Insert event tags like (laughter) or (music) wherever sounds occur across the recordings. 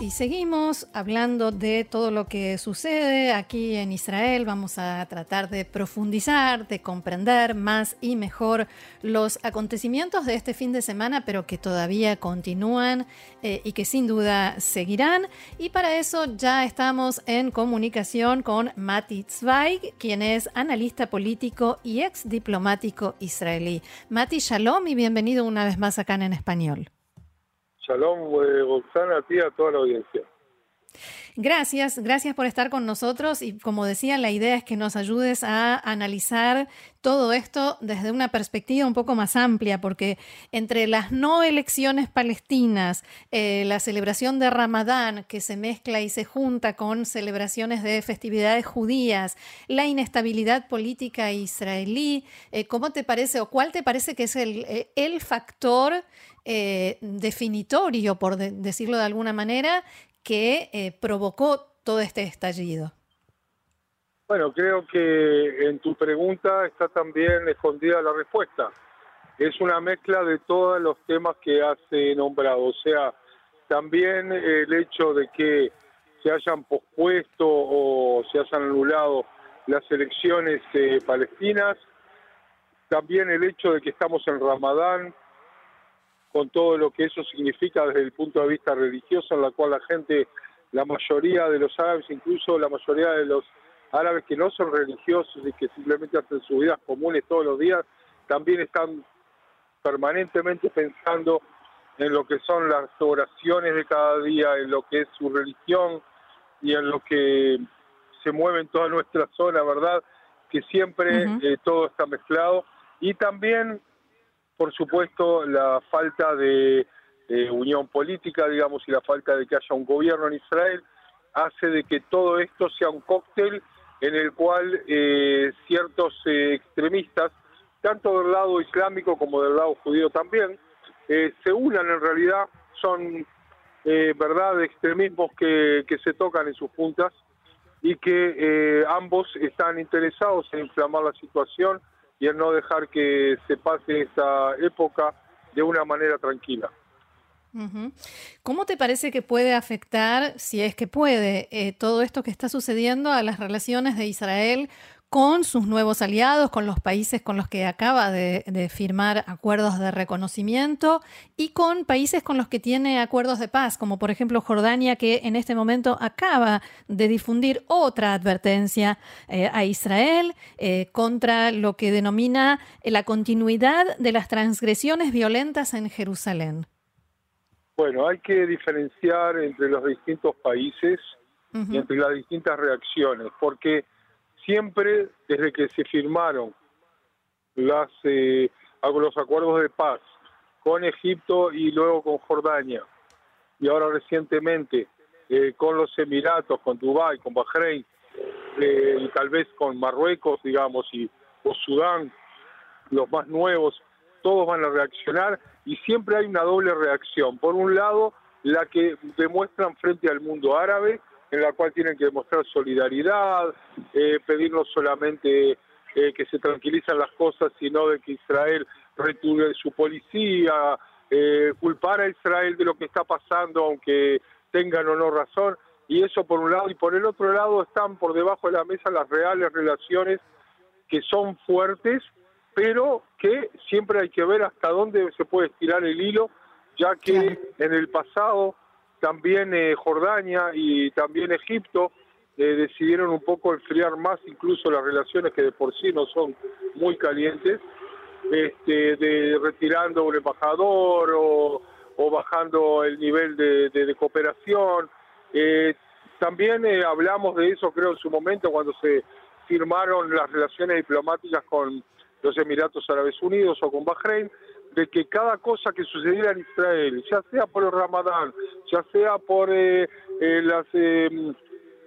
Y seguimos hablando de todo lo que sucede aquí en Israel. Vamos a tratar de profundizar, de comprender más y mejor los acontecimientos de este fin de semana, pero que todavía continúan eh, y que sin duda seguirán. Y para eso ya estamos en comunicación con Mati Zweig, quien es analista político y ex diplomático israelí. Mati, shalom y bienvenido una vez más acá en español. Shalom, eh, Roxana, a ti y a toda la audiencia. Gracias, gracias por estar con nosotros y como decía, la idea es que nos ayudes a analizar todo esto desde una perspectiva un poco más amplia, porque entre las no elecciones palestinas, eh, la celebración de Ramadán que se mezcla y se junta con celebraciones de festividades judías, la inestabilidad política israelí, eh, ¿cómo te parece o cuál te parece que es el, el factor definitorio, por decirlo de alguna manera, que eh, provocó todo este estallido? Bueno, creo que en tu pregunta está también escondida la respuesta. Es una mezcla de todos los temas que has nombrado, o sea, también el hecho de que se hayan pospuesto o se hayan anulado las elecciones eh, palestinas, también el hecho de que estamos en Ramadán, con todo lo que eso significa desde el punto de vista religioso, en la cual la gente, la mayoría de los árabes, incluso la mayoría de los árabes que no son religiosos y que simplemente hacen sus vidas comunes todos los días, también están permanentemente pensando en lo que son las oraciones de cada día, en lo que es su religión y en lo que se mueve en toda nuestra zona, ¿verdad? Que siempre eh, todo está mezclado. Y también por supuesto, la falta de unión política, digamos, y la falta de que haya un gobierno en Israel, hace de que todo esto sea un cóctel en el cual eh, ciertos eh, extremistas, tanto del lado islámico como del lado judío también, eh, se unan en realidad, son verdad extremismos que, que, se tocan en sus puntas y que ambos están interesados en inflamar la situación y en no dejar que se pase esa época de una manera tranquila. ¿Cómo te parece que puede afectar, si es que puede, eh, todo esto que está sucediendo a las relaciones de Israel con sus nuevos aliados, con los países con los que acaba de, firmar acuerdos de reconocimiento y con países con los que tiene acuerdos de paz, como por ejemplo Jordania, que en este momento acaba de difundir otra advertencia eh, a Israel eh, contra lo que denomina la continuidad de las transgresiones violentas en Jerusalén. Bueno, hay que diferenciar entre los distintos países y entre las distintas reacciones, porque siempre desde que se firmaron las, eh, los acuerdos de paz con Egipto y luego con Jordania, y ahora recientemente eh, con los Emiratos, con Dubái, con Bahrein, eh, y tal vez con Marruecos, digamos, y o Sudán, los más nuevos, todos van a reaccionar y siempre hay una doble reacción. Por un lado, la que demuestran frente al mundo árabe en la cual tienen que demostrar solidaridad, eh, pedir no solamente eh, que se tranquilicen las cosas, sino de que Israel retire su policía, eh, culpar a Israel de lo que está pasando, aunque tengan o no razón, y eso por un lado, y por el otro lado están por debajo de la mesa las reales relaciones que son fuertes, pero que siempre hay que ver hasta dónde se puede estirar el hilo, ya que en el pasado también eh, Jordania y también Egipto eh, decidieron un poco enfriar más incluso las relaciones que de por sí no son muy calientes, este, de retirando un embajador o, bajando el nivel de, cooperación. Eh, también hablamos de eso, creo, en su momento cuando se firmaron las relaciones diplomáticas con los Emiratos Árabes Unidos o con Bahrein, de que cada cosa que sucediera en Israel, ya sea por el Ramadán, ya sea por eh, eh, las eh,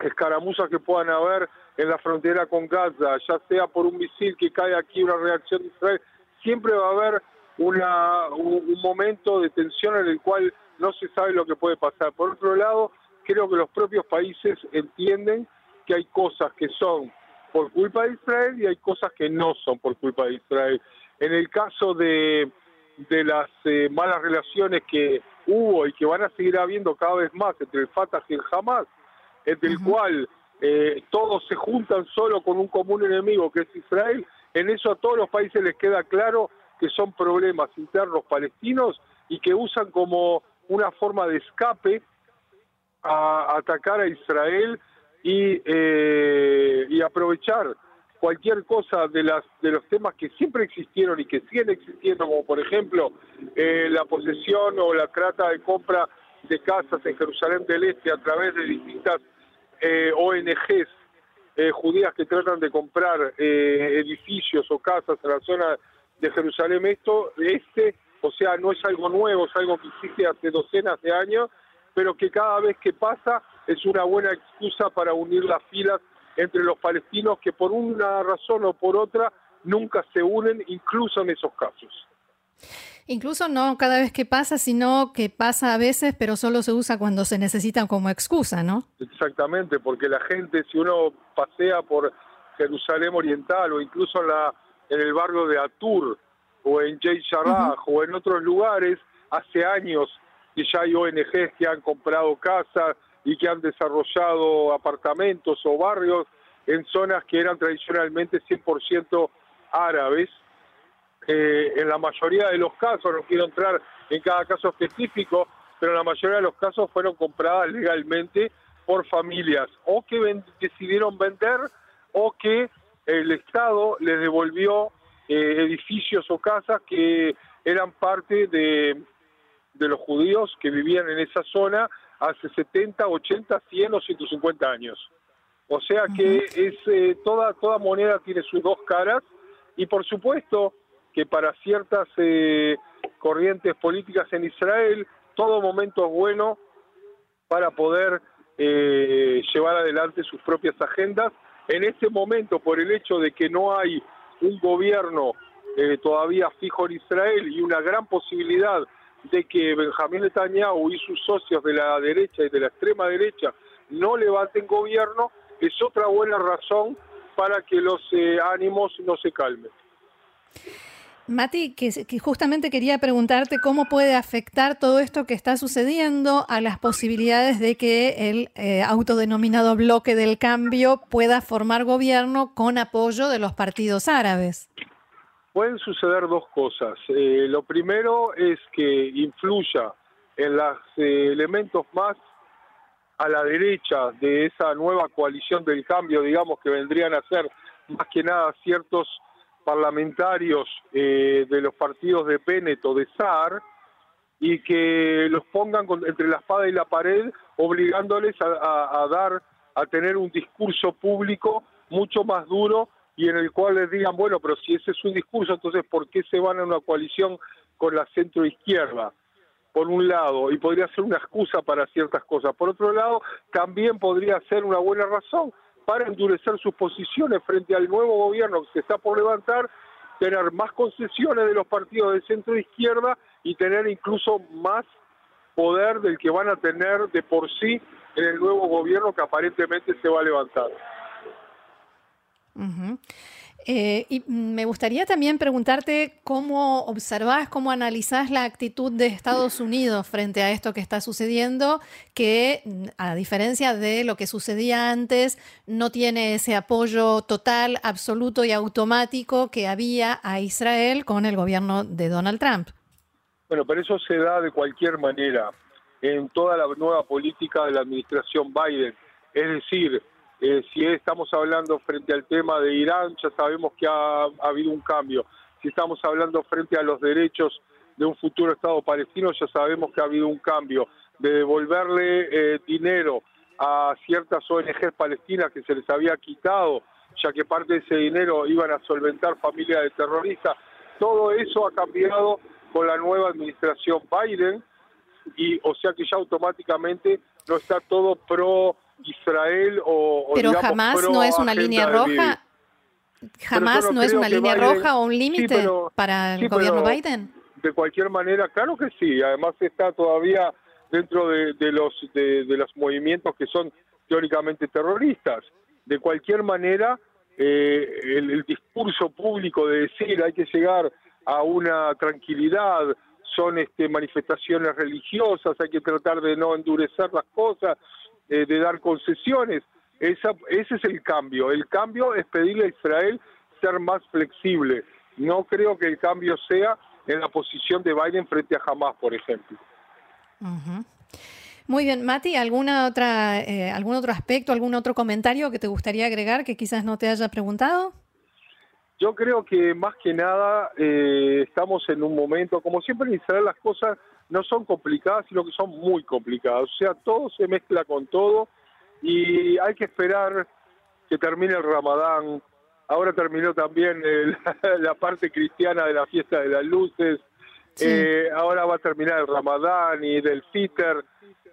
escaramuzas que puedan haber en la frontera con Gaza, ya sea por un misil que cae aquí, una reacción de Israel, siempre va a haber una, un, momento de tensión en el cual no se sabe lo que puede pasar. Por otro lado, creo que los propios países entienden que hay cosas que son por culpa de Israel y hay cosas que no son por culpa de Israel. En el caso de, de las eh, malas relaciones que hubo y que van a seguir habiendo cada vez más entre el Fatah y el Hamas, entre el cual eh, todos se juntan solo con un común enemigo que es Israel, en eso a todos los países les queda claro que son problemas internos palestinos y que usan como una forma de escape a atacar a Israel y, eh, y aprovechar cualquier cosa de las de los temas que siempre existieron y que siguen existiendo, como por ejemplo eh, la posesión o la trata de compra de casas en Jerusalén del Este a través de distintas eh, ONGs eh, judías que tratan de comprar edificios o casas en la zona de Jerusalén. Esto este, o sea, no es algo nuevo, es algo que existe hace docenas de años, pero que cada vez que pasa es una buena excusa para unir las filas entre los palestinos que por una razón o por otra nunca se unen, incluso en esos casos. Incluso no cada vez que pasa, sino que pasa a veces, pero solo se usa cuando se necesita como excusa, ¿no? Exactamente, porque la gente, si uno pasea por Jerusalén Oriental o incluso en, la, en el barrio de Atur o en Jay Sharrah o en otros lugares, hace años que ya hay ONGs que han comprado casas, y que han desarrollado apartamentos o barrios en zonas que eran tradicionalmente 100% árabes. Eh, en la mayoría de los casos, no quiero entrar en cada caso específico, pero en la mayoría de los casos fueron compradas legalmente por familias o que decidieron vender o que el Estado les devolvió eh, edificios o casas que eran parte de, de los judíos que vivían en esa zona hace 70, 80, 100 o 150 años. O sea que es eh, toda toda moneda tiene sus dos caras y por supuesto que para ciertas eh, corrientes políticas en Israel todo momento es bueno para poder eh, llevar adelante sus propias agendas. En este momento, por el hecho de que no hay un gobierno todavía fijo en Israel y una gran posibilidad de que Benjamín Netanyahu y sus socios de la derecha y de la extrema derecha no levanten gobierno, es otra buena razón para que los eh, ánimos no se calmen. Mati, que, justamente quería preguntarte cómo puede afectar todo esto que está sucediendo a las posibilidades de que el eh, autodenominado bloque del cambio pueda formar gobierno con apoyo de los partidos árabes pueden suceder dos cosas. Eh, lo primero es que influya en los eh, elementos más a la derecha de esa nueva coalición del cambio, digamos, que vendrían a ser más que nada ciertos parlamentarios eh, de los partidos de Bennett o de Saar, y que los pongan entre la espada y la pared, obligándoles a dar, a tener un discurso público mucho más duro y en el cual les digan, bueno, pero si ese es un discurso, entonces ¿por qué se van a una coalición con la centro izquierda? Por un lado, y podría ser una excusa para ciertas cosas. Por otro lado, también podría ser una buena razón para endurecer sus posiciones frente al nuevo gobierno que se está por levantar, tener más concesiones de los partidos de centro izquierda y tener incluso más poder del que van a tener de por sí en el nuevo gobierno que aparentemente se va a levantar. Eh, y me gustaría también preguntarte cómo observás, cómo analizás la actitud de Estados Unidos frente a esto que está sucediendo, que a diferencia de lo que sucedía antes, no tiene ese apoyo total, absoluto y automático que había a Israel con el gobierno de Donald Trump. Bueno, pero eso se da de cualquier manera en toda la nueva política de la administración Biden. Es decir, eh, si estamos hablando frente al tema de Irán, ya sabemos que ha, habido un cambio. Si estamos hablando frente a los derechos de un futuro Estado palestino, ya sabemos que ha habido un cambio. De devolverle eh, dinero a ciertas ONGs palestinas que se les había quitado, ya que parte de ese dinero iban a solventar familias de terroristas. Todo eso ha cambiado con la nueva administración Biden, y o sea que ya automáticamente no está todo pro Israel o... Pero jamás no es una línea roja. Jamás no es una línea roja o un límite para el gobierno Biden. De cualquier manera, claro que sí. Además está todavía dentro de, los de, los movimientos que son teóricamente terroristas. De cualquier manera, eh, el, discurso público de decir hay que llegar a una tranquilidad, son este, manifestaciones religiosas, hay que tratar de no endurecer las cosas, eh, de dar concesiones. Esa, ese es el cambio. El cambio es pedirle a Israel ser más flexible. No creo que el cambio sea en la posición de Biden frente a Hamas, por ejemplo. Muy bien, Mati, ¿alguna otra, eh, ¿algún otro aspecto, algún otro comentario que te gustaría agregar que quizás no te haya preguntado? Yo creo que más que nada eh, estamos en un momento, como siempre en Israel las cosas no son complicadas, sino que son muy complicadas. O sea, todo se mezcla con todo y hay que esperar que termine el Ramadán. Ahora terminó también (laughs) la parte cristiana de la fiesta de las luces. Eh, ahora va a terminar el Ramadán y del Fitr.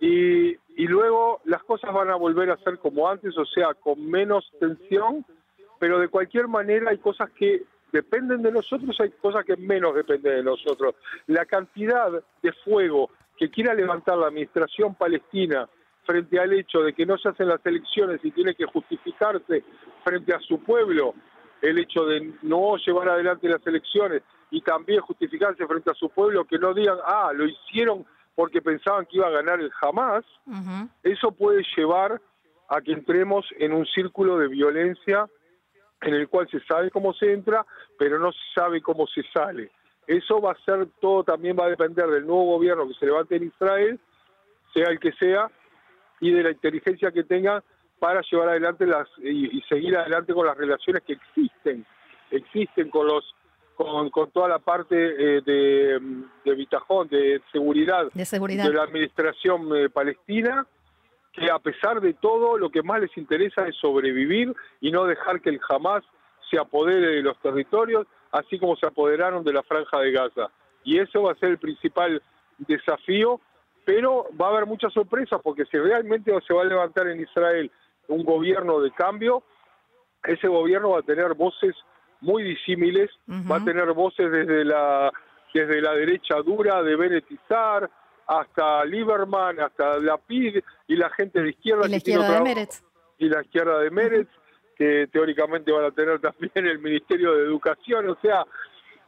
Y, y luego las cosas van a volver a ser como antes, o sea, con menos tensión, pero de cualquier manera hay cosas que dependen de nosotros, hay cosas que menos dependen de nosotros. La cantidad de fuego que quiera levantar la administración palestina frente al hecho de que no se hacen las elecciones y tiene que justificarse frente a su pueblo el hecho de no llevar adelante las elecciones y también justificarse frente a su pueblo que no digan, ah, lo hicieron porque pensaban que iba a ganar el Hamas, eso puede llevar a que entremos en un círculo de violencia en el cual se sabe cómo se entra, pero no se sabe cómo se sale. Eso va a ser todo, también va a depender del nuevo gobierno que se levante en Israel, sea el que sea, y de la inteligencia que tenga para llevar adelante las y, seguir adelante con las relaciones que existen, existen con los con, con toda la parte eh, de, de bitajón, de seguridad, de seguridad de la administración eh, palestina, que a pesar de todo lo que más les interesa es sobrevivir y no dejar que el Hamas se apodere de los territorios, así como se apoderaron de la franja de Gaza. Y eso va a ser el principal desafío, pero va a haber muchas sorpresas porque si realmente se va a levantar en Israel un gobierno de cambio, ese gobierno va a tener voces muy disímiles, va a tener voces desde la desde la derecha dura de Benetizar hasta Lieberman, hasta la PID y la gente de izquierda. Y la izquierda de Meretz. Y la izquierda de Meretz, que teóricamente van a tener también el Ministerio de Educación. O sea,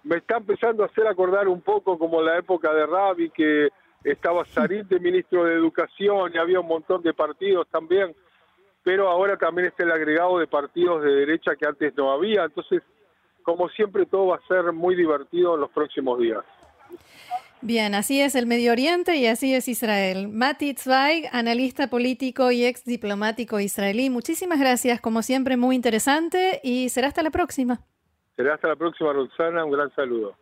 me está empezando a hacer acordar un poco como la época de Rabi, que estaba Sarit de ministro de Educación y había un montón de partidos también, pero ahora también está el agregado de partidos de derecha que antes no había. Entonces, como siempre, todo va a ser muy divertido en los próximos días. Bien, así es el Medio Oriente y así es Israel. Mati Zweig, analista político y ex diplomático israelí. Muchísimas gracias, como siempre, muy interesante y será hasta la próxima. Será hasta la próxima, Roxana. Un gran saludo.